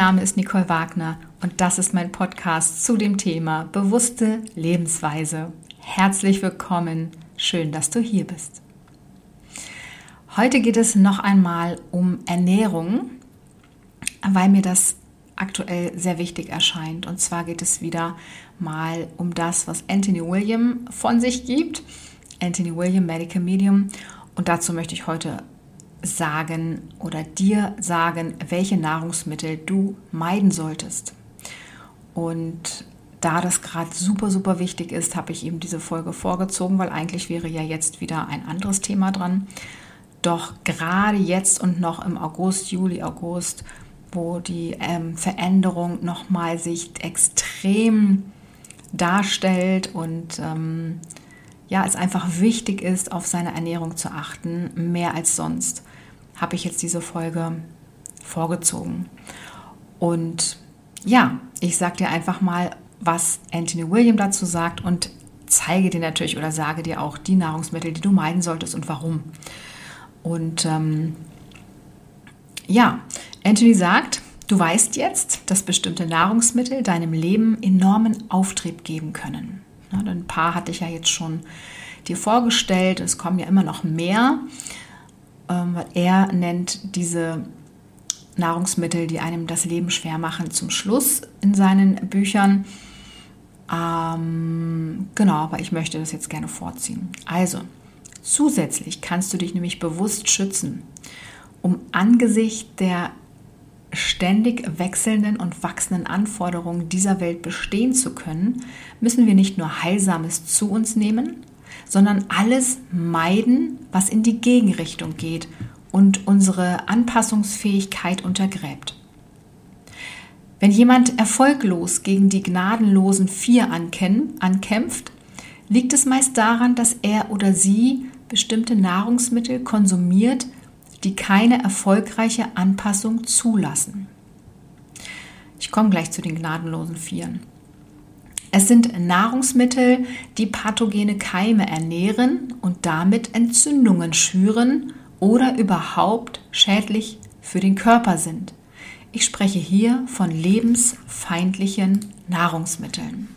Name ist Nicole Wagner und das ist mein Podcast zu dem Thema bewusste Lebensweise. Herzlich willkommen, schön, dass du hier bist. Heute geht es noch einmal um Ernährung, weil mir das aktuell sehr wichtig erscheint. Und zwar geht es wieder mal um das, was Anthony William von sich gibt. Anthony William, Medical Medium. Und dazu möchte ich heute sagen oder dir sagen, welche Nahrungsmittel du meiden solltest. Und da das gerade super, super wichtig ist, habe ich eben diese Folge vorgezogen, weil eigentlich wäre ja jetzt wieder ein anderes Thema dran. Doch gerade jetzt und noch im August, Juli, August, wo die ähm, Veränderung nochmal sich extrem darstellt und ähm, ja, es einfach wichtig ist, auf seine Ernährung zu achten, mehr als sonst, habe ich jetzt diese Folge vorgezogen. Und ja, ich sage dir einfach mal, was Anthony William dazu sagt und zeige dir natürlich oder sage dir auch die Nahrungsmittel, die du meiden solltest und warum. Und ähm, ja, Anthony sagt, du weißt jetzt, dass bestimmte Nahrungsmittel deinem Leben enormen Auftrieb geben können. Ne, ein paar hatte ich ja jetzt schon dir vorgestellt. Es kommen ja immer noch mehr. Ähm, er nennt diese Nahrungsmittel, die einem das Leben schwer machen, zum Schluss in seinen Büchern. Ähm, genau, aber ich möchte das jetzt gerne vorziehen. Also, zusätzlich kannst du dich nämlich bewusst schützen, um angesichts der ständig wechselnden und wachsenden Anforderungen dieser Welt bestehen zu können, müssen wir nicht nur Heilsames zu uns nehmen, sondern alles meiden, was in die Gegenrichtung geht und unsere Anpassungsfähigkeit untergräbt. Wenn jemand erfolglos gegen die gnadenlosen Vier ankämpft, liegt es meist daran, dass er oder sie bestimmte Nahrungsmittel konsumiert, die keine erfolgreiche Anpassung zulassen. Ich komme gleich zu den gnadenlosen Vieren. Es sind Nahrungsmittel, die pathogene Keime ernähren und damit Entzündungen schüren oder überhaupt schädlich für den Körper sind. Ich spreche hier von lebensfeindlichen Nahrungsmitteln.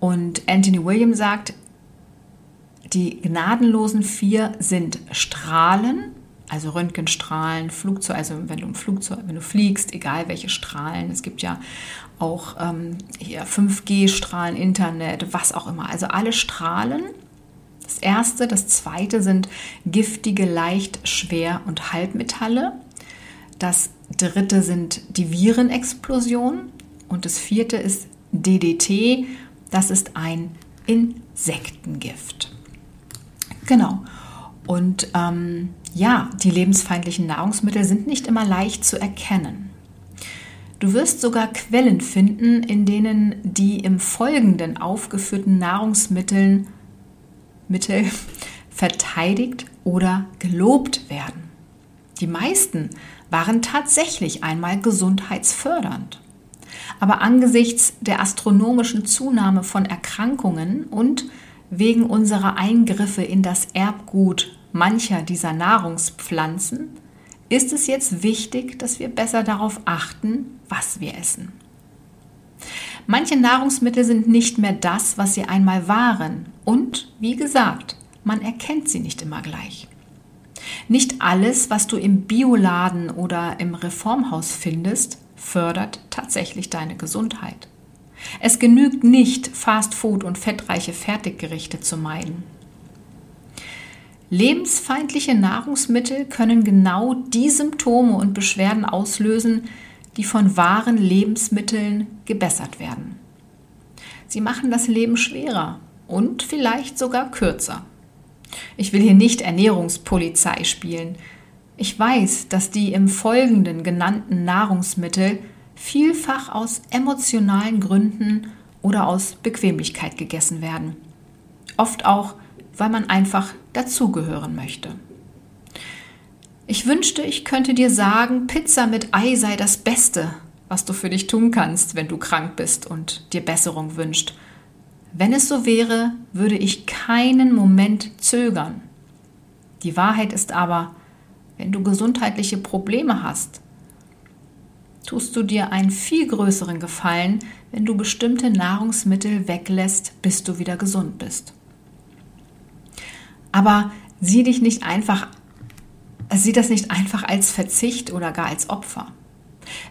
Und Anthony William sagt, die gnadenlosen vier sind Strahlen, also Röntgenstrahlen, Flugzeug, also wenn du im Flugzeug, wenn du fliegst, egal welche Strahlen, es gibt ja auch ähm, hier 5G-Strahlen, Internet, was auch immer, also alle Strahlen. Das erste, das zweite sind giftige, leicht, schwer und Halbmetalle. Das dritte sind die Virenexplosion und das vierte ist DDT. Das ist ein Insektengift. Genau. Und ähm, ja, die lebensfeindlichen Nahrungsmittel sind nicht immer leicht zu erkennen. Du wirst sogar Quellen finden, in denen die im Folgenden aufgeführten Nahrungsmittel Mittel verteidigt oder gelobt werden. Die meisten waren tatsächlich einmal gesundheitsfördernd. Aber angesichts der astronomischen Zunahme von Erkrankungen und wegen unserer Eingriffe in das Erbgut mancher dieser Nahrungspflanzen ist es jetzt wichtig, dass wir besser darauf achten, was wir essen. Manche Nahrungsmittel sind nicht mehr das, was sie einmal waren und, wie gesagt, man erkennt sie nicht immer gleich. Nicht alles, was du im Bioladen oder im Reformhaus findest, fördert tatsächlich deine Gesundheit. Es genügt nicht, Fastfood und fettreiche Fertiggerichte zu meiden. Lebensfeindliche Nahrungsmittel können genau die Symptome und Beschwerden auslösen, die von wahren Lebensmitteln gebessert werden. Sie machen das Leben schwerer und vielleicht sogar kürzer. Ich will hier nicht Ernährungspolizei spielen. Ich weiß, dass die im Folgenden genannten Nahrungsmittel vielfach aus emotionalen Gründen oder aus Bequemlichkeit gegessen werden. Oft auch, weil man einfach dazugehören möchte. Ich wünschte, ich könnte dir sagen, Pizza mit Ei sei das Beste, was du für dich tun kannst, wenn du krank bist und dir Besserung wünscht. Wenn es so wäre, würde ich keinen Moment zögern. Die Wahrheit ist aber, wenn du gesundheitliche Probleme hast, tust du dir einen viel größeren Gefallen, wenn du bestimmte Nahrungsmittel weglässt, bis du wieder gesund bist. Aber sieh dich nicht einfach, sieh das nicht einfach als Verzicht oder gar als Opfer.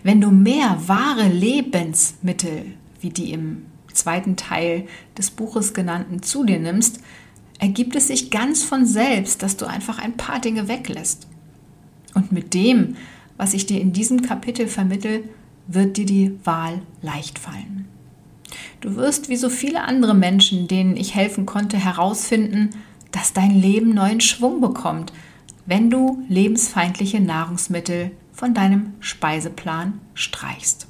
Wenn du mehr wahre Lebensmittel, wie die im zweiten Teil des Buches genannten, zu dir nimmst, ergibt es sich ganz von selbst, dass du einfach ein paar Dinge weglässt. Und mit dem, was ich dir in diesem Kapitel vermittel, wird dir die Wahl leicht fallen. Du wirst wie so viele andere Menschen, denen ich helfen konnte, herausfinden, dass dein Leben neuen Schwung bekommt, wenn du lebensfeindliche Nahrungsmittel von deinem Speiseplan streichst.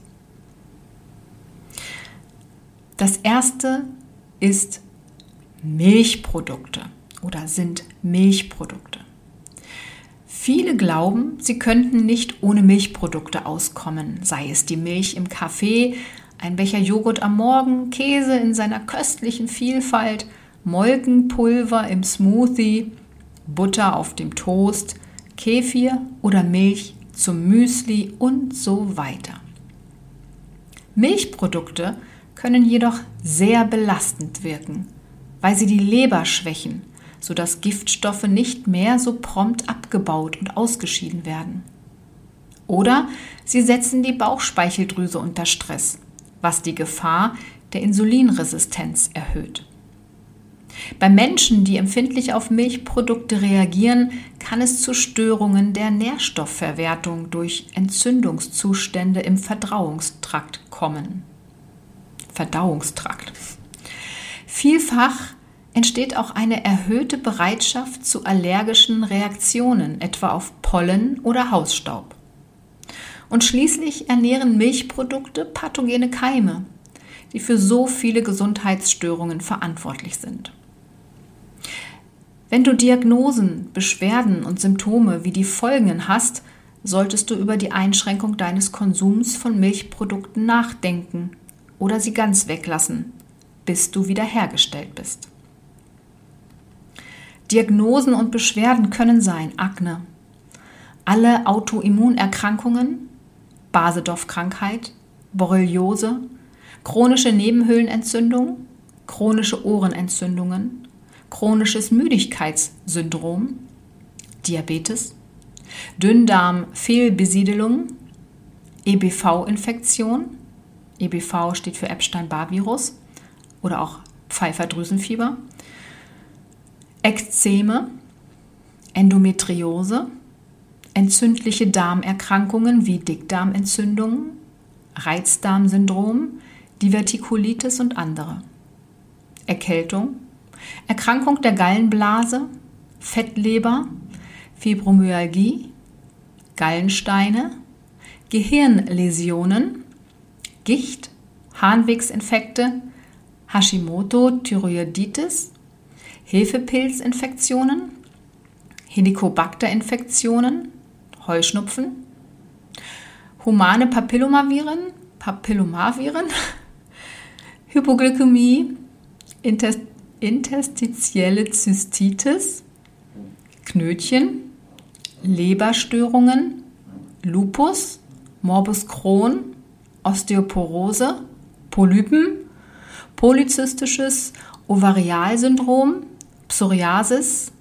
Das erste ist Milchprodukte oder sind Milchprodukte. Viele glauben, sie könnten nicht ohne Milchprodukte auskommen, sei es die Milch im Kaffee, ein Becher Joghurt am Morgen, Käse in seiner köstlichen Vielfalt, Molkenpulver im Smoothie, Butter auf dem Toast, Kefir oder Milch zum Müsli und so weiter. Milchprodukte können jedoch sehr belastend wirken, weil sie die Leber schwächen, sodass Giftstoffe nicht mehr so prompt abgebaut und ausgeschieden werden. Oder sie setzen die Bauchspeicheldrüse unter Stress, was die Gefahr der Insulinresistenz erhöht. Bei Menschen, die empfindlich auf Milchprodukte reagieren, kann es zu Störungen der Nährstoffverwertung durch Entzündungszustände im Verdauungstrakt kommen. Verdauungstrakt. Vielfach entsteht auch eine erhöhte Bereitschaft zu allergischen Reaktionen, etwa auf Pollen oder Hausstaub. Und schließlich ernähren Milchprodukte pathogene Keime, die für so viele Gesundheitsstörungen verantwortlich sind. Wenn du Diagnosen, Beschwerden und Symptome wie die folgenden hast, solltest du über die Einschränkung deines Konsums von Milchprodukten nachdenken oder sie ganz weglassen, bis du wiederhergestellt bist. Diagnosen und Beschwerden können sein Akne, alle Autoimmunerkrankungen, Basedorf-Krankheit, Borreliose, chronische Nebenhöhlenentzündung, chronische Ohrenentzündungen, chronisches Müdigkeitssyndrom, Diabetes, Dünndarm-Fehlbesiedelung, EBV-Infektion, EBV steht für Epstein-Barr-Virus oder auch Pfeiferdrüsenfieber, Ekzeme, Endometriose, entzündliche Darmerkrankungen wie Dickdarmentzündungen, Reizdarmsyndrom, Divertikulitis und andere. Erkältung, Erkrankung der Gallenblase, Fettleber, Fibromyalgie, Gallensteine, Gehirnläsionen, Gicht, Harnwegsinfekte, Hashimoto-Thyreoiditis, Hefepilzinfektionen, Helicobacter-Infektionen, Heuschnupfen, humane Papillomaviren, Papillomaviren, Hypoglykämie, interstitielle Zystitis, Knötchen, Leberstörungen, Lupus, Morbus Crohn, Osteoporose, Polypen, polyzystisches Ovarialsyndrom, Psoriasis,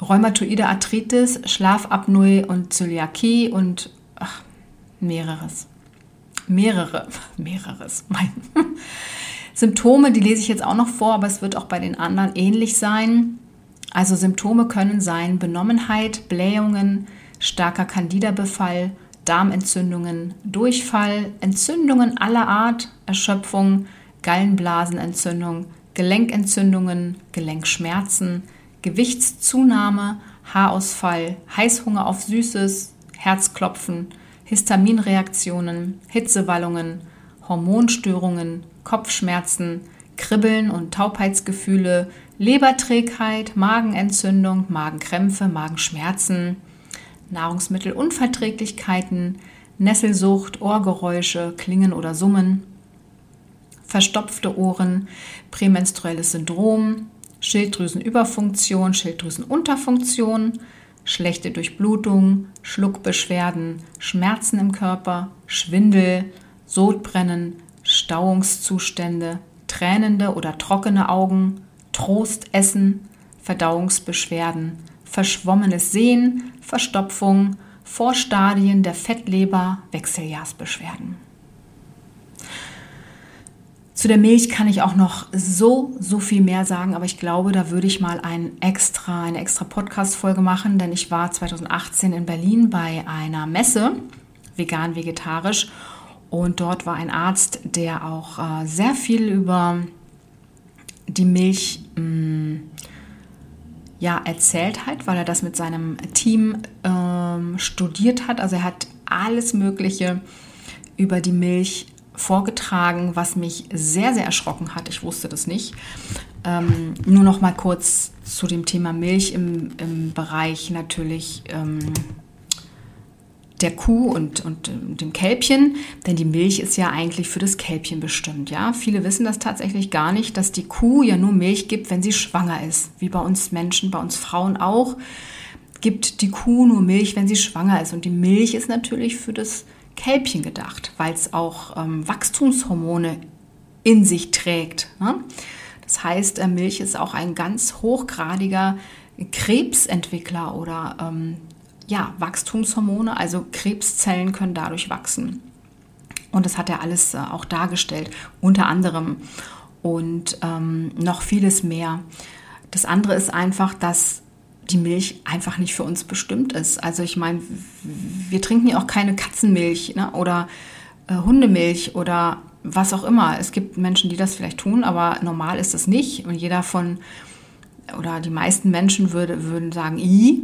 rheumatoide Arthritis, Schlafapnoe und Zöliakie und ach, mehreres. Mehrere, mehreres. Mein. Symptome, die lese ich jetzt auch noch vor, aber es wird auch bei den anderen ähnlich sein. Also Symptome können sein Benommenheit, Blähungen, starker Candida-Befall, Darmentzündungen, Durchfall, Entzündungen aller Art, Erschöpfung, Gallenblasenentzündung, Gelenkentzündungen, Gelenkschmerzen, Gewichtszunahme, Haarausfall, Heißhunger auf Süßes, Herzklopfen, Histaminreaktionen, Hitzewallungen, Hormonstörungen, Kopfschmerzen, Kribbeln und Taubheitsgefühle, Leberträgheit, Magenentzündung, Magenkrämpfe, Magenschmerzen, Nahrungsmittelunverträglichkeiten, Nesselsucht, Ohrgeräusche, Klingen oder Summen, verstopfte Ohren, prämenstruelles Syndrom, Schilddrüsenüberfunktion, Schilddrüsenunterfunktion, schlechte Durchblutung, Schluckbeschwerden, Schmerzen im Körper, Schwindel, Sodbrennen, Stauungszustände, tränende oder trockene Augen, Trostessen, Verdauungsbeschwerden, verschwommenes Sehen, Verstopfung, Vorstadien der Fettleber, Wechseljahrsbeschwerden. Zu der Milch kann ich auch noch so, so viel mehr sagen, aber ich glaube, da würde ich mal ein extra, eine extra Podcast-Folge machen, denn ich war 2018 in Berlin bei einer Messe, vegan-vegetarisch, und dort war ein Arzt, der auch äh, sehr viel über die Milch mh, mm, ja, erzählt hat, weil er das mit seinem Team ähm, studiert hat. Also er hat alles Mögliche über die Milch vorgetragen, was mich sehr, sehr erschrocken hat. Ich wusste das nicht. Ähm, nur noch mal kurz zu dem Thema Milch im, im Bereich natürlich ähm, der Kuh und, und dem Kälbchen, denn die Milch ist ja eigentlich für das Kälbchen bestimmt. Ja? Viele wissen das tatsächlich gar nicht, dass die Kuh ja nur Milch gibt, wenn sie schwanger ist, wie bei uns Menschen, bei uns Frauen auch, gibt die Kuh nur Milch, wenn sie schwanger ist. Und die Milch ist natürlich für das Kälbchen gedacht, weil es auch ähm, Wachstumshormone in sich trägt. Ne? Das heißt, äh, Milch ist auch ein ganz hochgradiger Krebsentwickler oder ähm, ja, Wachstumshormone, also Krebszellen können dadurch wachsen. Und das hat er alles äh, auch dargestellt, unter anderem und ähm, noch vieles mehr. Das andere ist einfach, dass die Milch einfach nicht für uns bestimmt ist. Also ich meine, wir trinken ja auch keine Katzenmilch ne? oder äh, Hundemilch oder was auch immer. Es gibt Menschen, die das vielleicht tun, aber normal ist das nicht. Und jeder von oder die meisten Menschen würde, würden sagen, i,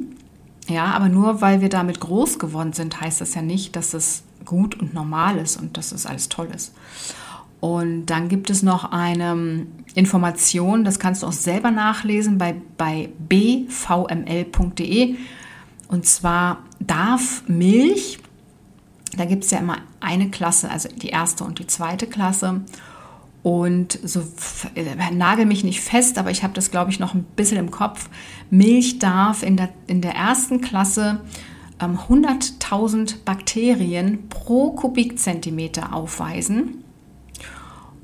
ja, aber nur weil wir damit groß geworden sind, heißt das ja nicht, dass es gut und normal ist und dass es alles toll ist. Und dann gibt es noch eine Information, das kannst du auch selber nachlesen bei, bei bvml.de. Und zwar darf Milch, da gibt es ja immer eine Klasse, also die erste und die zweite Klasse. Und so nagel mich nicht fest, aber ich habe das, glaube ich, noch ein bisschen im Kopf. Milch darf in der, in der ersten Klasse ähm, 100.000 Bakterien pro Kubikzentimeter aufweisen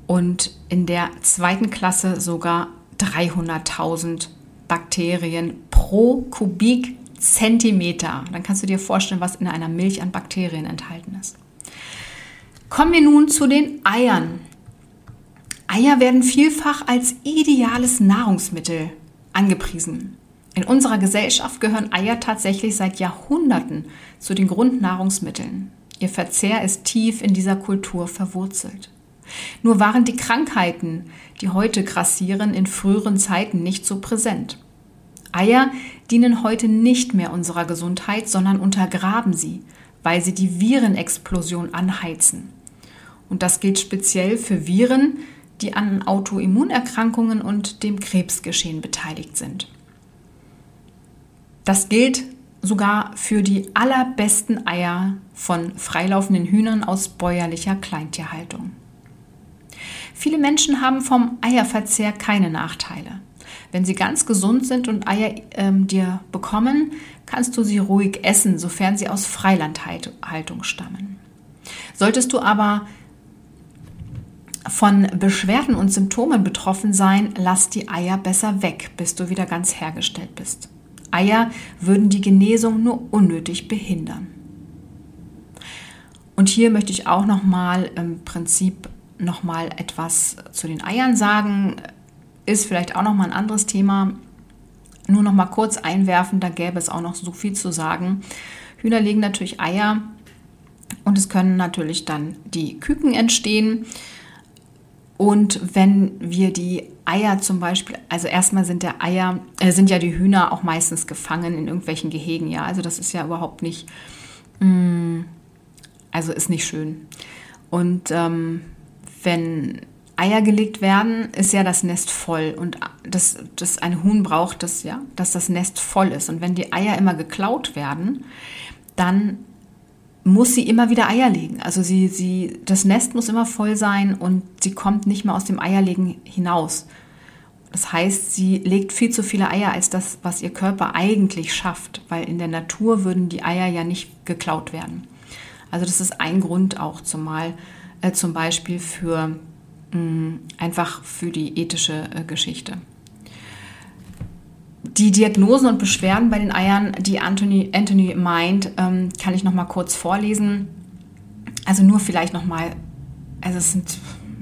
und in der zweiten Klasse sogar 300.000 Bakterien pro Kubikzentimeter. Dann kannst du dir vorstellen, was in einer Milch an Bakterien enthalten ist. Kommen wir nun zu den Eiern. Eier werden vielfach als ideales Nahrungsmittel angepriesen. In unserer Gesellschaft gehören Eier tatsächlich seit Jahrhunderten zu den Grundnahrungsmitteln. Ihr Verzehr ist tief in dieser Kultur verwurzelt. Nur waren die Krankheiten, die heute grassieren, in früheren Zeiten nicht so präsent. Eier dienen heute nicht mehr unserer Gesundheit, sondern untergraben sie, weil sie die Virenexplosion anheizen. Und das gilt speziell für Viren, die an Autoimmunerkrankungen und dem Krebsgeschehen beteiligt sind. Das gilt sogar für die allerbesten Eier von freilaufenden Hühnern aus bäuerlicher Kleintierhaltung. Viele Menschen haben vom Eierverzehr keine Nachteile. Wenn sie ganz gesund sind und Eier ähm, dir bekommen, kannst du sie ruhig essen, sofern sie aus Freilandhaltung stammen. Solltest du aber von Beschwerden und Symptomen betroffen sein, lass die Eier besser weg, bis du wieder ganz hergestellt bist. Eier würden die Genesung nur unnötig behindern. Und hier möchte ich auch noch mal im Prinzip noch mal etwas zu den Eiern sagen. Ist vielleicht auch noch mal ein anderes Thema. Nur noch mal kurz einwerfen, da gäbe es auch noch so viel zu sagen. Hühner legen natürlich Eier und es können natürlich dann die Küken entstehen. Und wenn wir die Eier zum Beispiel, also erstmal sind der Eier, äh, sind ja die Hühner auch meistens gefangen in irgendwelchen Gehegen, ja. Also das ist ja überhaupt nicht, mh, mm, also ist nicht schön. Und ähm, wenn Eier gelegt werden, ist ja das Nest voll und das, das ein Huhn braucht das ja, dass das Nest voll ist. Und wenn die Eier immer geklaut werden, dann muss sie immer wieder Eier legen. Also sie, sie, das Nest muss immer voll sein und sie kommt nicht mehr aus dem Eierlegen hinaus. Das heißt, sie legt viel zu viele Eier als das, was ihr Körper eigentlich schafft, weil in der Natur würden die Eier ja nicht geklaut werden. Also das ist ein Grund auch zumal äh, zum Beispiel für mh, mm, einfach für die ethische äh, Geschichte. Die Diagnosen und Beschwerden bei den Eiern, die Anthony, Anthony meint, ähm, kann ich noch mal kurz vorlesen. Also nur vielleicht noch mal, also es sind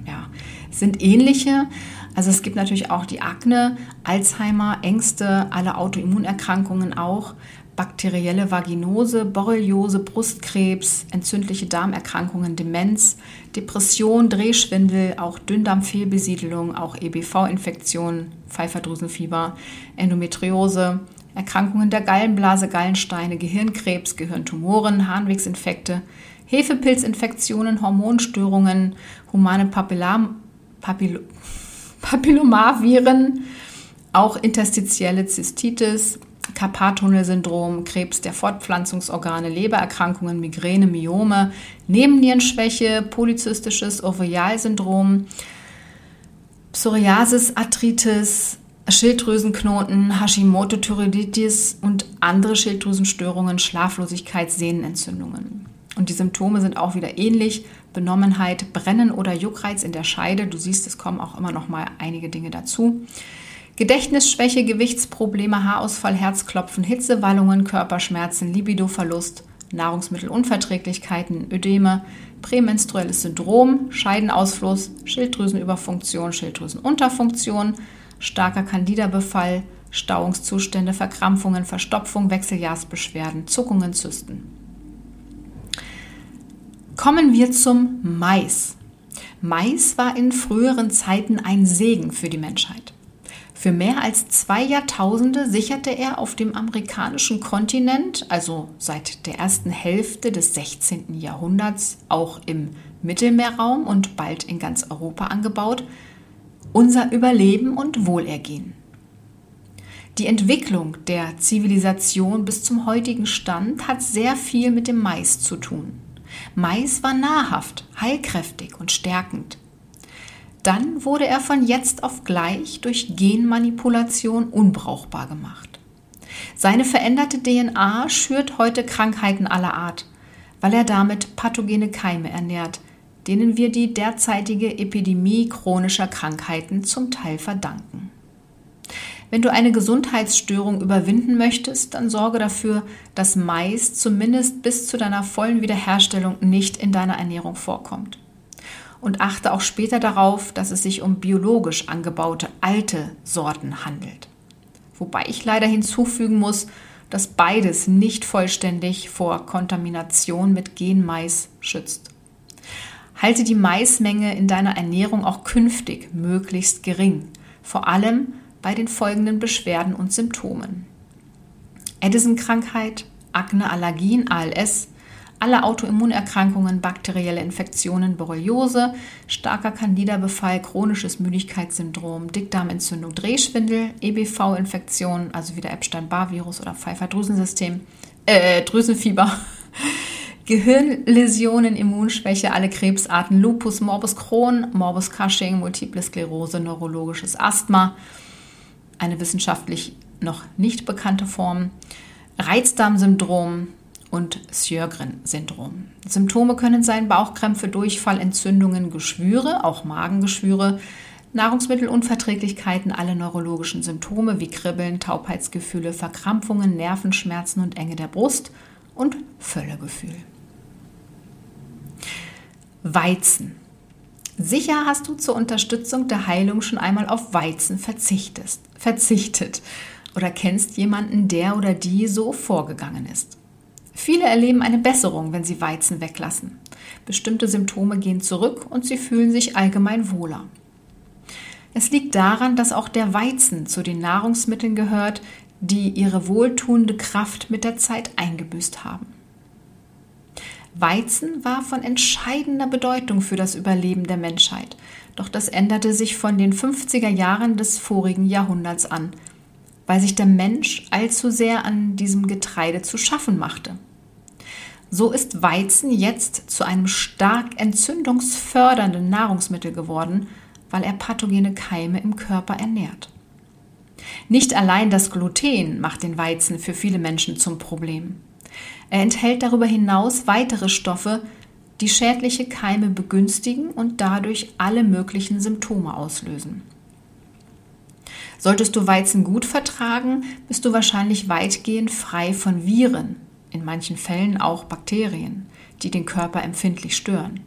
ja sind ähnliche. Also es gibt natürlich auch die Akne, Alzheimer, Ängste, alle Autoimmunerkrankungen auch, bakterielle Vaginose, Borreliose, Brustkrebs, entzündliche Darmerkrankungen, Demenz, Depression, Drehschwindel, auch Dünndarmfehlbesiedelung, auch EBV-Infektionen, Pfeiferdrüsenfieber, Endometriose, Erkrankungen der Gallenblase, Gallensteine, Gehirnkrebs, Gehirntumoren, Harnwegsinfekte, Hefepilzinfektionen, Hormonstörungen, humane Papillam Papillo Papillomaviren, auch interstitielle Zystitis, Karpattunnelsyndrom, Krebs der Fortpflanzungsorgane, Lebererkrankungen, Migräne, Myome, Nebennierenschwäche, polyzystisches Ovarialsyndrom, Psoriasis, Arthritis, Schilddrüsenknoten, Hashimoto-Thyreoiditis und andere Schilddrüsenstörungen, Schlaflosigkeit, Sehnenentzündungen. Und die Symptome sind auch wieder ähnlich. Benommenheit, Brennen oder Juckreiz in der Scheide. Du siehst, es kommen auch immer noch mal einige Dinge dazu. Gedächtnisschwäche, Gewichtsprobleme, Haarausfall, Herzklopfen, Hitzewallungen, Körperschmerzen, Libidoverlust, Nahrungsmittelunverträglichkeiten, Ödeme, prämenstruelles Syndrom, Scheidenausfluss, Schilddrüsenüberfunktion, Schilddrüsenunterfunktion, starker Candida-Befall, Stauungszustände, Verkrampfungen, Verstopfung, Wechseljahrsbeschwerden, Zuckungen, Zysten. Kommen wir zum Mais. Mais war in früheren Zeiten ein Segen für die Menschheit. Für mehr als zwei Jahrtausende sicherte er auf dem amerikanischen Kontinent, also seit der ersten Hälfte des 16. Jahrhunderts, auch im Mittelmeerraum und bald in ganz Europa angebaut, unser Überleben und Wohlergehen. Die Entwicklung der Zivilisation bis zum heutigen Stand hat sehr viel mit dem Mais zu tun. Mais war nahrhaft, heilkräftig und stärkend. Dann wurde er von jetzt auf gleich durch Genmanipulation unbrauchbar gemacht. Seine veränderte DNA schürt heute Krankheiten aller Art, weil er damit pathogene Keime ernährt, denen wir die derzeitige Epidemie chronischer Krankheiten zum Teil verdanken. Wenn du eine Gesundheitsstörung überwinden möchtest, dann sorge dafür, dass Mais zumindest bis zu deiner vollen Wiederherstellung nicht in deiner Ernährung vorkommt und achte auch später darauf, dass es sich um biologisch angebaute alte Sorten handelt. Wobei ich leider hinzufügen muss, dass beides nicht vollständig vor Kontamination mit Genmais schützt. Halte die Maismenge in deiner Ernährung auch künftig möglichst gering, vor allem bei den folgenden Beschwerden und Symptomen. Addison-Krankheit, Akne, Allergien, ALS, alle Autoimmunerkrankungen, bakterielle Infektionen, Borreliose, starker Candida-Befall, chronisches Müdigkeitssyndrom, Dickdarmentzündung, Drehschwindel, EBV-Infektion, also wieder Epstein-Barr-Virus oder Pfeiffer-Drüsensystem, äh, Drüsenfieber, Gehirnläsionen, Immunschwäche, alle Krebsarten, Lupus, Morbus Crohn, Morbus Cushing, Multiple Sklerose, neurologisches Asthma, eine wissenschaftlich noch nicht bekannte Form, Reizdarmsyndrom, und Sjögren-Syndrom. Symptome können sein Bauchkrämpfe, Durchfall, Entzündungen, Geschwüre, auch Magengeschwüre, Nahrungsmittelunverträglichkeiten, alle neurologischen Symptome wie Kribbeln, Taubheitsgefühle, Verkrampfungen, Nervenschmerzen und Enge der Brust und Völlegefühl. Weizen. Sicher hast du zur Unterstützung der Heilung schon einmal auf Weizen verzichtet oder kennst jemanden, der oder die so vorgegangen ist. Viele erleben eine Besserung, wenn sie Weizen weglassen. Bestimmte Symptome gehen zurück und sie fühlen sich allgemein wohler. Es liegt daran, dass auch der Weizen zu den Nahrungsmitteln gehört, die ihre wohltuende Kraft mit der Zeit eingebüßt haben. Weizen war von entscheidender Bedeutung für das Überleben der Menschheit, doch das änderte sich von den 50er Jahren des vorigen Jahrhunderts an, weil sich der Mensch allzu sehr an diesem Getreide zu schaffen machte. So ist Weizen jetzt zu einem stark entzündungsfördernden Nahrungsmittel geworden, weil er pathogene Keime im Körper ernährt. Nicht allein das Gluten macht den Weizen für viele Menschen zum Problem. Er enthält darüber hinaus weitere Stoffe, die schädliche Keime begünstigen und dadurch alle möglichen Symptome auslösen. Solltest du Weizen gut vertragen, bist du wahrscheinlich weitgehend frei von Viren, in manchen Fällen auch Bakterien, die den Körper empfindlich stören.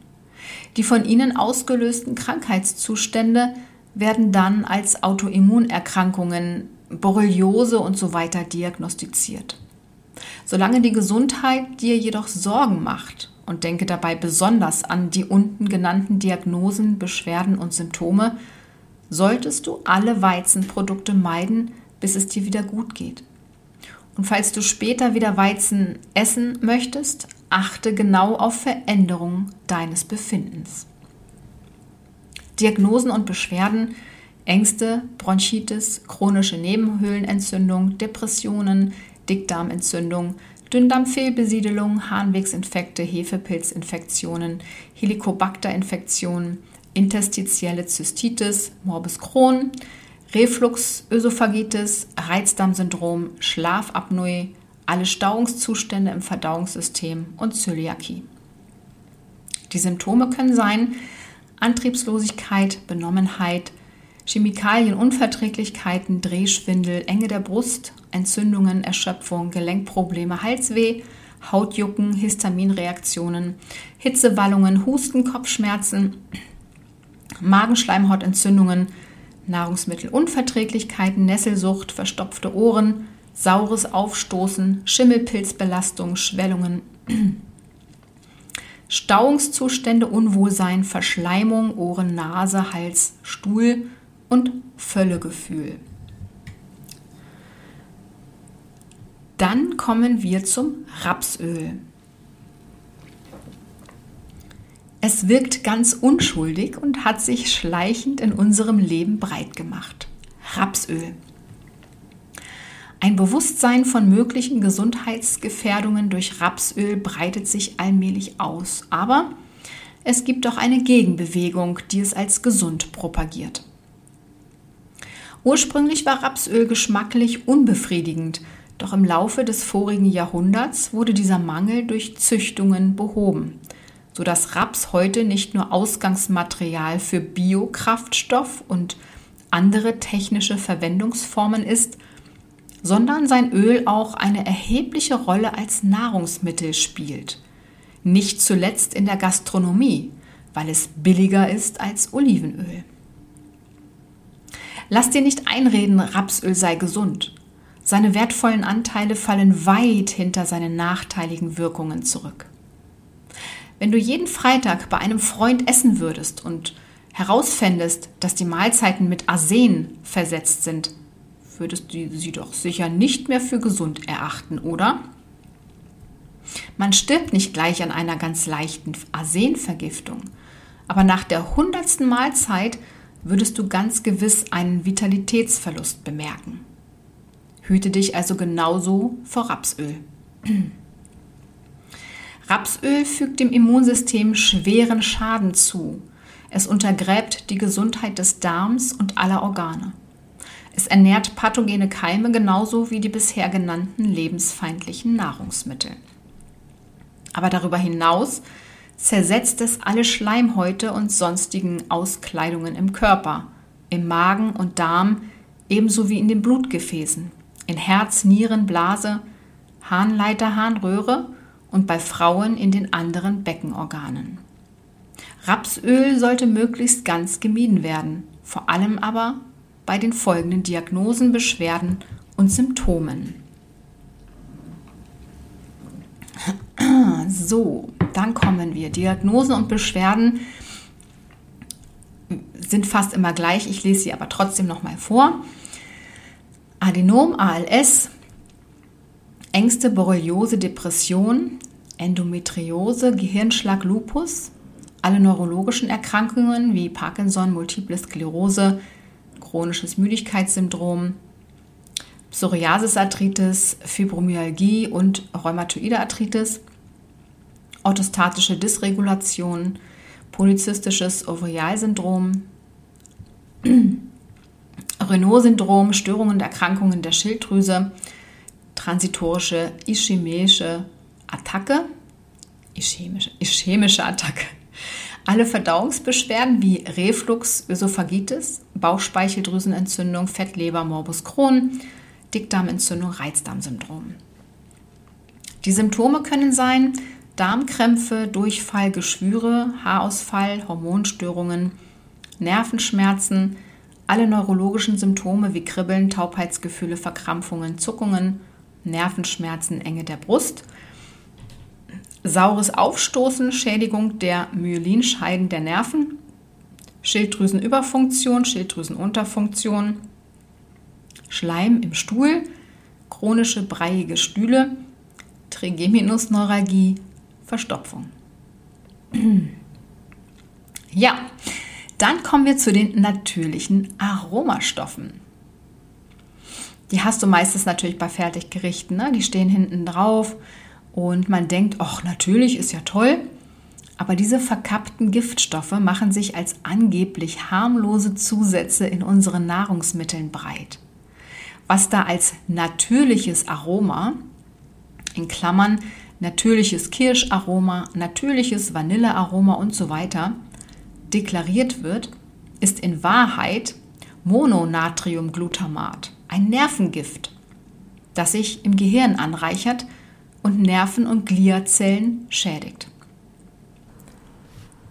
Die von ihnen ausgelösten Krankheitszustände werden dann als Autoimmunerkrankungen, Borreliose und so weiter diagnostiziert. Solange die Gesundheit dir jedoch Sorgen macht und denke dabei besonders an die unten genannten Diagnosen, Beschwerden und Symptome, solltest du alle Weizenprodukte meiden, bis es dir wieder gut geht. Und falls du später wieder Weizen essen möchtest, achte genau auf Veränderungen deines Befindens. Diagnosen und Beschwerden, Ängste, Bronchitis, chronische Nebenhöhlenentzündung, Depressionen, Dickdarmentzündung, Dünndarmfehlbesiedelung, Harnwegsinfekte, Hefepilzinfektionen, Helicobacter-Infektionen, interstitielle Zystitis, Morbus Crohn, Refluxösophagitis, Reizdarmsyndrom, Schlafapnoe, alle Stauungszustände im Verdauungssystem und Zöliakie. Die Symptome können sein Antriebslosigkeit, Benommenheit, Chemikalienunverträglichkeiten, Drehschwindel, Enge der Brust, Entzündungen, Erschöpfung, Gelenkprobleme, Halsweh, Hautjucken, Histaminreaktionen, Hitzewallungen, Husten, Kopfschmerzen, Magenschleimhautentzündungen, Nahrungsmittelunverträglichkeiten, Nesselsucht, verstopfte Ohren, saures Aufstoßen, Schimmelpilzbelastung, Schwellungen, Stauungszustände, Unwohlsein, Verschleimung, Ohren, Nase, Hals, Stuhl und Völlegefühl. Dann kommen wir zum Rapsöl. Es wirkt ganz unschuldig und hat sich schleichend in unserem Leben breit gemacht. Rapsöl. Ein Bewusstsein von möglichen Gesundheitsgefährdungen durch Rapsöl breitet sich allmählich aus, aber es gibt auch eine Gegenbewegung, die es als gesund propagiert. Ursprünglich war Rapsöl geschmacklich unbefriedigend, doch im Laufe des vorigen Jahrhunderts wurde dieser Mangel durch Züchtungen behoben sodass Raps heute nicht nur Ausgangsmaterial für Biokraftstoff und andere technische Verwendungsformen ist, sondern sein Öl auch eine erhebliche Rolle als Nahrungsmittel spielt. Nicht zuletzt in der Gastronomie, weil es billiger ist als Olivenöl. Lass dir nicht einreden, Rapsöl sei gesund. Seine wertvollen Anteile fallen weit hinter seinen nachteiligen Wirkungen zurück. Wenn du jeden Freitag bei einem Freund essen würdest und herausfändest, dass die Mahlzeiten mit Arsen versetzt sind, würdest du sie doch sicher nicht mehr für gesund erachten, oder? Man stirbt nicht gleich an einer ganz leichten Arsenvergiftung, aber nach der hundertsten Mahlzeit würdest du ganz gewiss einen Vitalitätsverlust bemerken. Hüte dich also genauso vor Rapsöl. Rapsöl fügt dem Immunsystem schweren Schaden zu. Es untergräbt die Gesundheit des Darms und aller Organe. Es ernährt pathogene Keime genauso wie die bisher genannten lebensfeindlichen Nahrungsmittel. Aber darüber hinaus zersetzt es alle Schleimhäute und sonstigen Auskleidungen im Körper, im Magen und Darm, ebenso wie in den Blutgefäßen, in Herz, Nieren, Blase, Harnleiter, Harnröhre und bei Frauen in den anderen Beckenorganen. Rapsöl sollte möglichst ganz gemieden werden, vor allem aber bei den folgenden Diagnosen, Beschwerden und Symptomen. So, dann kommen wir. Diagnosen und Beschwerden sind fast immer gleich. Ich lese sie aber trotzdem noch mal vor. Adenom, ALS, Ängste, Borreliose, Depression, Endometriose, Gehirnschlag, Lupus, alle neurologischen Erkrankungen wie Parkinson, Multiple Sklerose, chronisches Müdigkeitssyndrom, Psoriasisarthritis, Fibromyalgie und rheumatoide Arthritis, orthostatische Dysregulation, polyzystisches Ovarialsyndrom, Renault-Syndrom, Störungen und Erkrankungen der Schilddrüse, transitorische ischämische Attacke, ischämische, ischämische Attacke, alle Verdauungsbeschwerden wie Reflux, Ösophagitis, Bauchspeicheldrüsenentzündung, Fettleber, Morbus Crohn, Dickdarmentzündung, Reizdarmsyndrom. Die Symptome können sein Darmkrämpfe, Durchfall, Geschwüre, Haarausfall, Hormonstörungen, Nervenschmerzen, alle neurologischen Symptome wie Kribbeln, Taubheitsgefühle, Verkrampfungen, Zuckungen, Nervenschmerzen, Enge der Brust, saures Aufstoßen, Schädigung der Myelinscheiden der Nerven, Schilddrüsenüberfunktion, Schilddrüsenunterfunktion, Schleim im Stuhl, chronische breiige Stühle, Trigeminusneuralgie, Verstopfung. Ja, dann kommen wir zu den natürlichen Aromastoffen. Die hast du meistens natürlich bei Fertiggerichten, ne? die stehen hinten drauf und man denkt, ach, natürlich ist ja toll. Aber diese verkappten Giftstoffe machen sich als angeblich harmlose Zusätze in unseren Nahrungsmitteln breit. Was da als natürliches Aroma, in Klammern natürliches Kirscharoma, natürliches Vanillearoma und so weiter, deklariert wird, ist in Wahrheit Mononatriumglutamat, ein Nervengift, das sich im Gehirn anreichert und Nerven- und Gliazellen schädigt.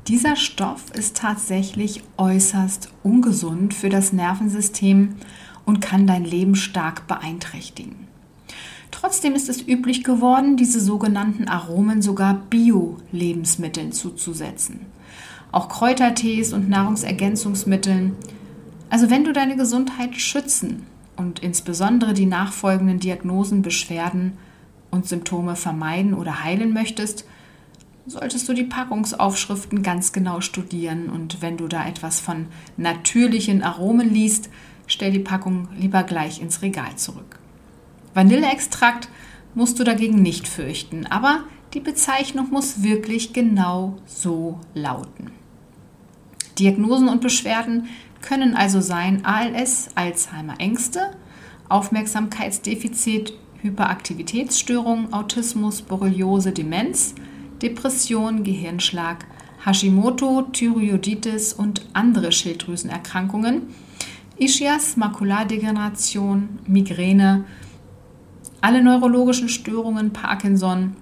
Dieser Stoff ist tatsächlich äußerst ungesund für das Nervensystem und kann dein Leben stark beeinträchtigen. Trotzdem ist es üblich geworden, diese sogenannten Aromen sogar Bio-Lebensmitteln zuzusetzen. Auch Kräutertees und Nahrungsergänzungsmitteln. Also wenn du deine Gesundheit schützen und insbesondere die nachfolgenden Diagnosen, Beschwerden und Symptome vermeiden oder heilen möchtest, solltest du die Packungsaufschriften ganz genau studieren und wenn du da etwas von natürlichen Aromen liest, stell die Packung lieber gleich ins Regal zurück. Vanilleextrakt musst du dagegen nicht fürchten, aber die Bezeichnung muss wirklich genau so lauten. Diagnosen und Beschwerden können also sein ALS, Alzheimer, Ängste, Aufmerksamkeitsdefizit, Hyperaktivitätsstörung, Autismus, Borreliose, Demenz, Depression, Gehirnschlag, Hashimoto, Thyreoiditis und andere Schilddrüsenerkrankungen, Ischias, Makulardegeneration, Migräne, alle neurologischen Störungen, Parkinson,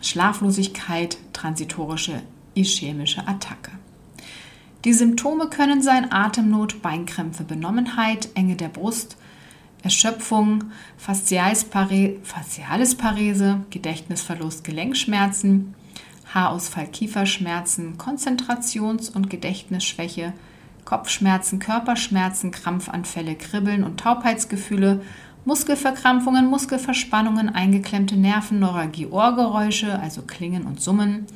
Schlaflosigkeit, transitorische ischämische Attacke. Die Symptome können sein Atemnot, Beinkrämpfe, Benommenheit, Enge der Brust, Erschöpfung, Faszialis Parese, Gedächtnisverlust, Gelenkschmerzen, Haarausfall, Kieferschmerzen, Konzentrations- und Gedächtnisschwäche, Kopfschmerzen, Körperschmerzen, Krampfanfälle, Kribbeln und Taubheitsgefühle Muskelverkrampfungen, Muskelverspannungen, eingeklemmte Nerven, Neuralgie, Ohrgeräusche, also Klingen und Summen,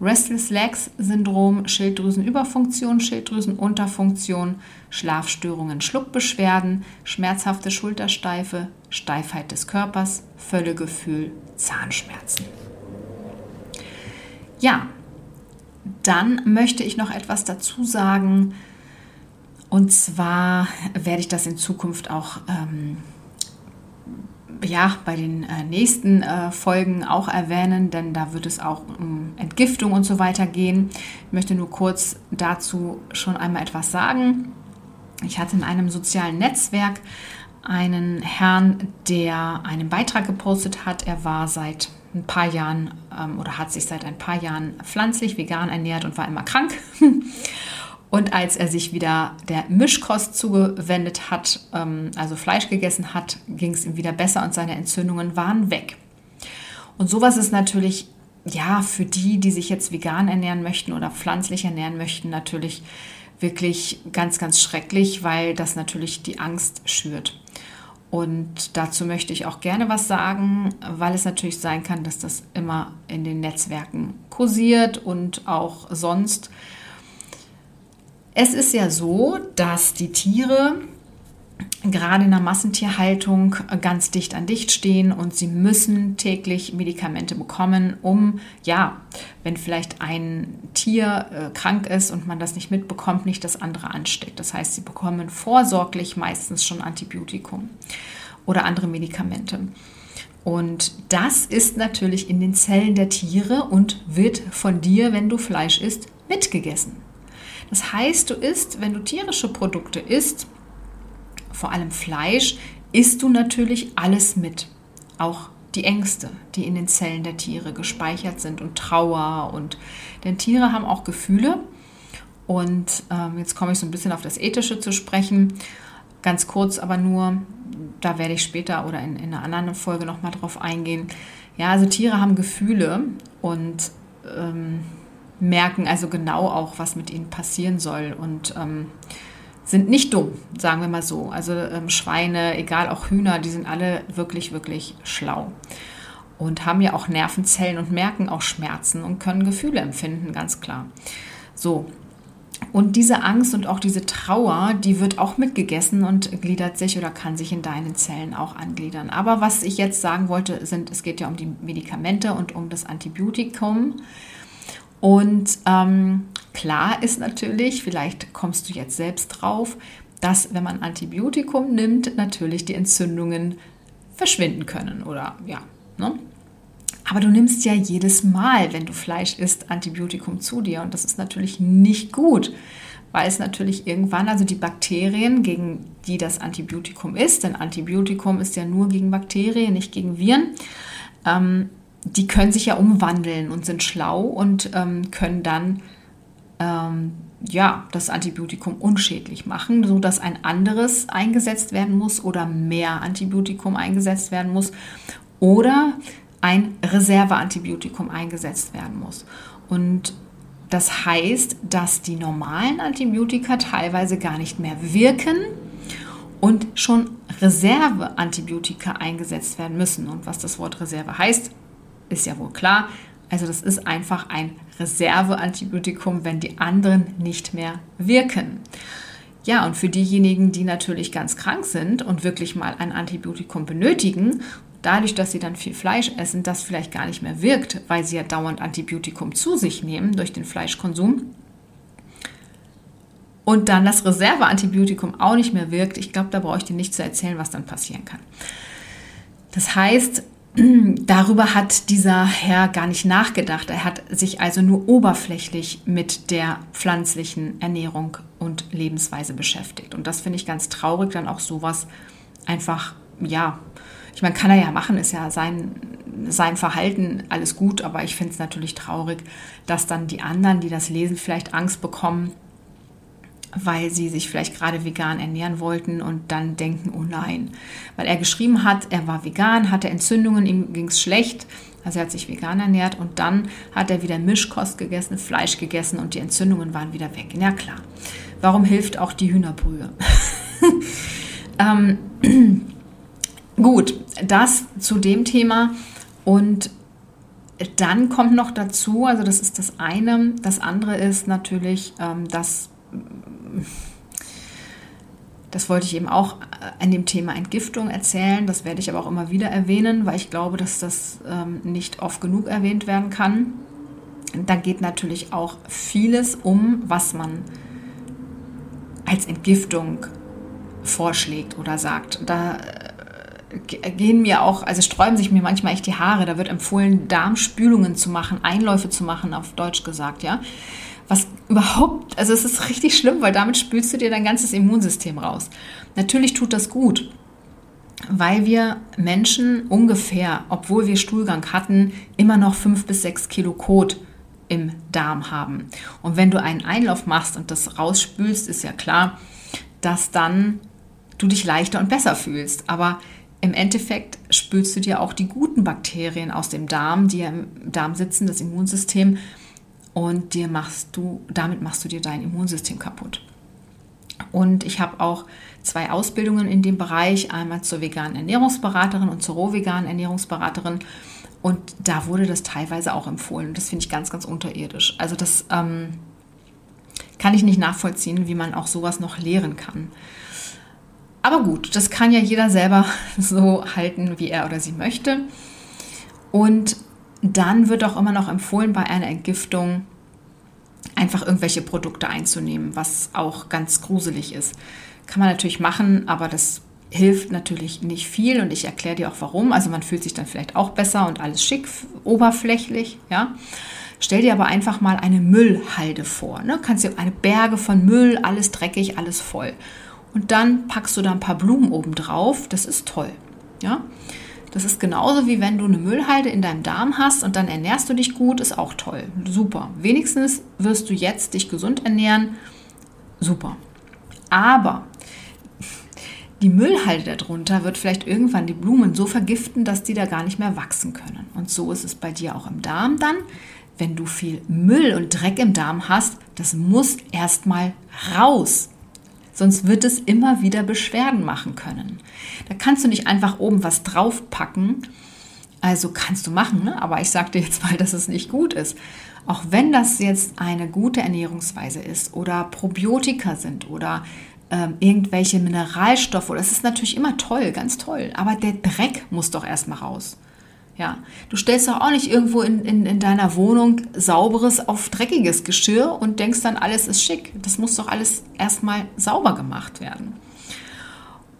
Restless Legs Syndrom, Schilddrüsenüberfunktion, Schilddrüsenunterfunktion, Schlafstörungen, Schluckbeschwerden, schmerzhafte Schultersteife, Steifheit des Körpers, Völlegefühl, Zahnschmerzen. Ja, dann möchte ich noch etwas dazu sagen. Und zwar werde ich das in Zukunft auch ähm, ja, bei den äh, nächsten äh, Folgen auch erwähnen, denn da wird es auch um Entgiftung und so weiter gehen. Ich möchte nur kurz dazu schon einmal etwas sagen. Ich hatte in einem sozialen Netzwerk einen Herrn, der einen Beitrag gepostet hat. Er war seit ein paar Jahren ähm, oder hat sich seit ein paar Jahren pflanzlich, vegan ernährt und war immer krank. Und als er sich wieder der Mischkost zugewendet hat, ähm, also Fleisch gegessen hat, ging es ihm wieder besser und seine Entzündungen waren weg. Und sowas ist natürlich, ja, für die, die sich jetzt vegan ernähren möchten oder pflanzlich ernähren möchten, natürlich wirklich ganz, ganz schrecklich, weil das natürlich die Angst schürt. Und dazu möchte ich auch gerne was sagen, weil es natürlich sein kann, dass das immer in den Netzwerken kursiert und auch sonst. Es ist ja so, dass die Tiere gerade in der Massentierhaltung ganz dicht an dicht stehen und sie müssen täglich Medikamente bekommen, um, ja, wenn vielleicht ein Tier äh, krank ist und man das nicht mitbekommt, nicht das andere ansteckt. Das heißt, sie bekommen vorsorglich meistens schon Antibiotikum oder andere Medikamente. Und das ist natürlich in den Zellen der Tiere und wird von dir, wenn du Fleisch isst, mitgegessen. Das heißt, du isst, wenn du tierische Produkte isst, vor allem Fleisch, isst du natürlich alles mit. Auch die Ängste, die in den Zellen der Tiere gespeichert sind und Trauer und denn Tiere haben auch Gefühle. Und ähm, jetzt komme ich so ein bisschen auf das Ethische zu sprechen. Ganz kurz aber nur, da werde ich später oder in, in einer anderen Folge nochmal drauf eingehen. Ja, also Tiere haben Gefühle und ähm, merken also genau auch, was mit ihnen passieren soll. Und ähm, sind nicht dumm, sagen wir mal so. Also ähm, Schweine, egal auch Hühner, die sind alle wirklich, wirklich schlau und haben ja auch Nervenzellen und merken auch Schmerzen und können Gefühle empfinden, ganz klar. So. Und diese Angst und auch diese Trauer, die wird auch mitgegessen und gliedert sich oder kann sich in deinen Zellen auch angliedern. Aber was ich jetzt sagen wollte, sind, es geht ja um die Medikamente und um das Antibiotikum. Und ähm, klar ist natürlich, vielleicht kommst du jetzt selbst drauf, dass wenn man Antibiotikum nimmt, natürlich die Entzündungen verschwinden können oder ja. Ne? Aber du nimmst ja jedes Mal, wenn du Fleisch isst, Antibiotikum zu dir und das ist natürlich nicht gut, weil es natürlich irgendwann, also die Bakterien, gegen die das Antibiotikum ist, denn Antibiotikum ist ja nur gegen Bakterien, nicht gegen Viren, ähm, die können sich ja umwandeln und sind schlau und ähm, können dann ähm, ja, das Antibiotikum unschädlich machen, sodass ein anderes eingesetzt werden muss oder mehr Antibiotikum eingesetzt werden muss oder ein Reserveantibiotikum eingesetzt werden muss. Und das heißt, dass die normalen Antibiotika teilweise gar nicht mehr wirken und schon Reserveantibiotika eingesetzt werden müssen. Und was das Wort Reserve heißt, ist ja wohl klar. Also das ist einfach ein Reserveantibiotikum, wenn die anderen nicht mehr wirken. Ja, und für diejenigen, die natürlich ganz krank sind und wirklich mal ein Antibiotikum benötigen, dadurch, dass sie dann viel Fleisch essen, das vielleicht gar nicht mehr wirkt, weil sie ja dauernd Antibiotikum zu sich nehmen durch den Fleischkonsum, und dann das Reserveantibiotikum auch nicht mehr wirkt, ich glaube, da brauche ich dir nicht zu erzählen, was dann passieren kann. Das heißt, darüber hat dieser Herr gar nicht nachgedacht. Er hat sich also nur oberflächlich mit der pflanzlichen Ernährung und Lebensweise beschäftigt. Und das finde ich ganz traurig, dann auch sowas einfach, ja, ich meine, kann er ja machen, ist ja sein, sein Verhalten alles gut, aber ich finde es natürlich traurig, dass dann die anderen, die das lesen, vielleicht Angst bekommen, weil sie sich vielleicht gerade vegan ernähren wollten und dann denken, oh nein. Weil er geschrieben hat, er war vegan, hatte Entzündungen, ihm ging es schlecht. Also er hat sich vegan ernährt und dann hat er wieder Mischkost gegessen, Fleisch gegessen und die Entzündungen waren wieder weg. Ja klar. Warum hilft auch die Hühnerbrühe? ähm, gut, das zu dem Thema und dann kommt noch dazu, also das ist das eine, das andere ist natürlich, ähm, dass das wollte ich eben auch äh, an dem Thema Entgiftung erzählen. Das werde ich aber auch immer wieder erwähnen, weil ich glaube, dass das ähm, nicht oft genug erwähnt werden kann. Da geht natürlich auch vieles um, was man als Entgiftung vorschlägt oder sagt. Da äh, gehen mir auch, also sträuben sich mir manchmal echt die Haare. Da wird empfohlen, Darmspülungen zu machen, Einläufe zu machen, auf Deutsch gesagt, ja überhaupt, also es ist richtig schlimm, weil damit spülst du dir dein ganzes Immunsystem raus. Natürlich tut das gut, weil wir Menschen ungefähr, obwohl wir Stuhlgang hatten, immer noch fünf bis sechs Kilo Kot im Darm haben. Und wenn du einen Einlauf machst und das rausspülst, ist ja klar, dass dann du dich leichter und besser fühlst. Aber im Endeffekt spülst du dir auch die guten Bakterien aus dem Darm, die ja im Darm sitzen, das Immunsystem, und dir machst du, damit machst du dir dein Immunsystem kaputt. Und ich habe auch zwei Ausbildungen in dem Bereich, einmal zur veganen Ernährungsberaterin und zur rohveganen Ernährungsberaterin. Und da wurde das teilweise auch empfohlen. Das finde ich ganz, ganz unterirdisch. Also das ähm, kann ich nicht nachvollziehen, wie man auch sowas noch lehren kann. aber gut, das kann ja jeder selber so halten, wie er oder sie möchte. Und dann wird auch immer noch empfohlen, bei einer Entgiftung einfach irgendwelche Produkte einzunehmen, was auch ganz gruselig ist. Kann man natürlich machen, aber das hilft natürlich nicht viel und ich erkläre dir auch warum. Also man fühlt sich dann vielleicht auch besser und alles schick, oberflächlich, ja. Stell dir aber einfach mal eine Müllhalde vor. Ne? Kannst dir eine Berge von Müll, alles dreckig, alles voll. Und dann packst du da ein paar Blumen oben drauf. Das ist toll. Ja? Das ist genauso wie wenn du eine Müllhalde in deinem Darm hast und dann ernährst du dich gut, ist auch toll. Super. Wenigstens wirst du jetzt dich gesund ernähren. Super. Aber die Müllhalde darunter wird vielleicht irgendwann die Blumen so vergiften, dass die da gar nicht mehr wachsen können. Und so ist es bei dir auch im Darm dann. Wenn du viel Müll und Dreck im Darm hast, das muss erstmal raus. Sonst wird es immer wieder Beschwerden machen können. Da kannst du nicht einfach oben was draufpacken. Also kannst du machen, ne? aber ich sage dir jetzt mal, dass es nicht gut ist. Auch wenn das jetzt eine gute Ernährungsweise ist oder Probiotika sind oder ähm, irgendwelche Mineralstoffe, das ist natürlich immer toll, ganz toll. Aber der Dreck muss doch erstmal raus. Ja, du stellst doch auch nicht irgendwo in, in, in deiner Wohnung sauberes auf dreckiges Geschirr und denkst dann, alles ist schick. Das muss doch alles erstmal sauber gemacht werden.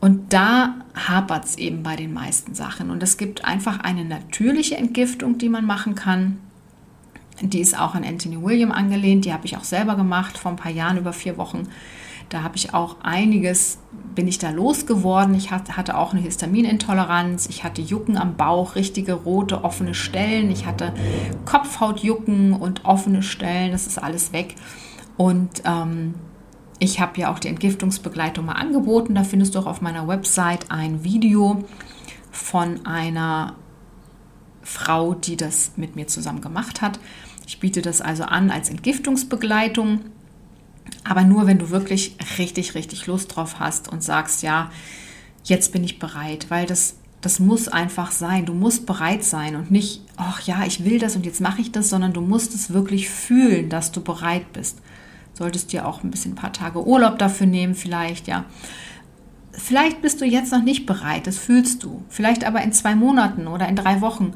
Und da hapert es eben bei den meisten Sachen. Und es gibt einfach eine natürliche Entgiftung, die man machen kann. Die ist auch an Anthony William angelehnt. Die habe ich auch selber gemacht vor ein paar Jahren über vier Wochen. Da habe ich auch einiges, bin ich da losgeworden. Ich hatte auch eine Histaminintoleranz. Ich hatte Jucken am Bauch, richtige rote, offene Stellen. Ich hatte Kopfhautjucken und offene Stellen. Das ist alles weg. Und ähm, ich habe ja auch die Entgiftungsbegleitung mal angeboten. Da findest du auch auf meiner Website ein Video von einer Frau, die das mit mir zusammen gemacht hat. Ich biete das also an als Entgiftungsbegleitung. Aber nur, wenn du wirklich richtig, richtig Lust drauf hast und sagst, ja, jetzt bin ich bereit, weil das, das muss einfach sein. Du musst bereit sein und nicht, ach ja, ich will das und jetzt mache ich das, sondern du musst es wirklich fühlen, dass du bereit bist. Solltest dir auch ein bisschen ein paar Tage Urlaub dafür nehmen, vielleicht, ja. Vielleicht bist du jetzt noch nicht bereit, das fühlst du. Vielleicht aber in zwei Monaten oder in drei Wochen.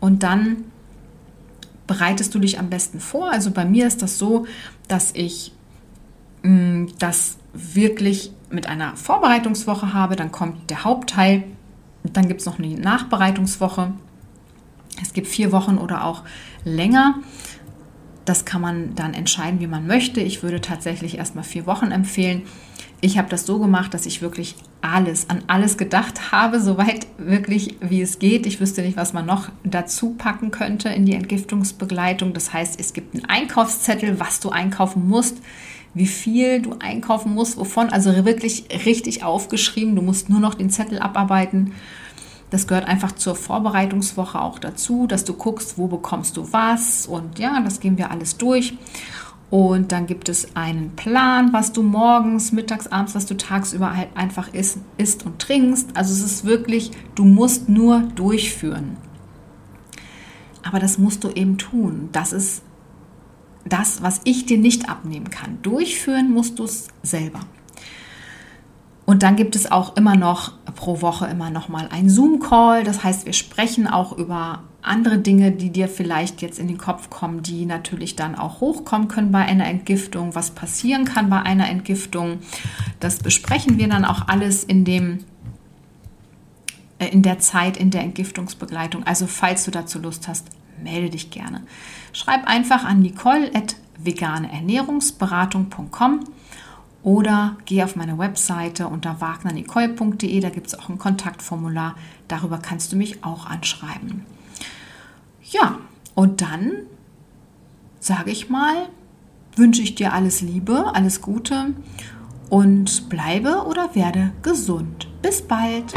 Und dann bereitest du dich am besten vor. Also bei mir ist das so, dass ich das wirklich mit einer Vorbereitungswoche habe, dann kommt der Hauptteil, dann gibt es noch eine Nachbereitungswoche. Es gibt vier Wochen oder auch länger. Das kann man dann entscheiden, wie man möchte. Ich würde tatsächlich erstmal vier Wochen empfehlen. Ich habe das so gemacht, dass ich wirklich alles, an alles gedacht habe, soweit wirklich wie es geht. Ich wüsste nicht, was man noch dazu packen könnte in die Entgiftungsbegleitung. Das heißt, es gibt einen Einkaufszettel, was du einkaufen musst wie viel du einkaufen musst, wovon, also wirklich richtig aufgeschrieben. Du musst nur noch den Zettel abarbeiten. Das gehört einfach zur Vorbereitungswoche auch dazu, dass du guckst, wo bekommst du was und ja, das gehen wir alles durch. Und dann gibt es einen Plan, was du morgens, mittags, abends, was du tagsüber halt einfach isst, isst und trinkst. Also es ist wirklich, du musst nur durchführen. Aber das musst du eben tun. Das ist das, was ich dir nicht abnehmen kann. Durchführen musst du es selber. Und dann gibt es auch immer noch pro Woche immer noch mal ein Zoom-Call. Das heißt, wir sprechen auch über andere Dinge, die dir vielleicht jetzt in den Kopf kommen, die natürlich dann auch hochkommen können bei einer Entgiftung, was passieren kann bei einer Entgiftung. Das besprechen wir dann auch alles in dem äh, in der Zeit in der Entgiftungsbegleitung. Also falls du dazu Lust hast, melde dich gerne. Schreib einfach an nicole.veganeernährungsberatung.com oder geh auf meine Webseite unter wagnernicole.de, da gibt es auch ein Kontaktformular, darüber kannst du mich auch anschreiben. Ja, und dann sage ich mal, wünsche ich dir alles Liebe, alles Gute und bleibe oder werde gesund. Bis bald.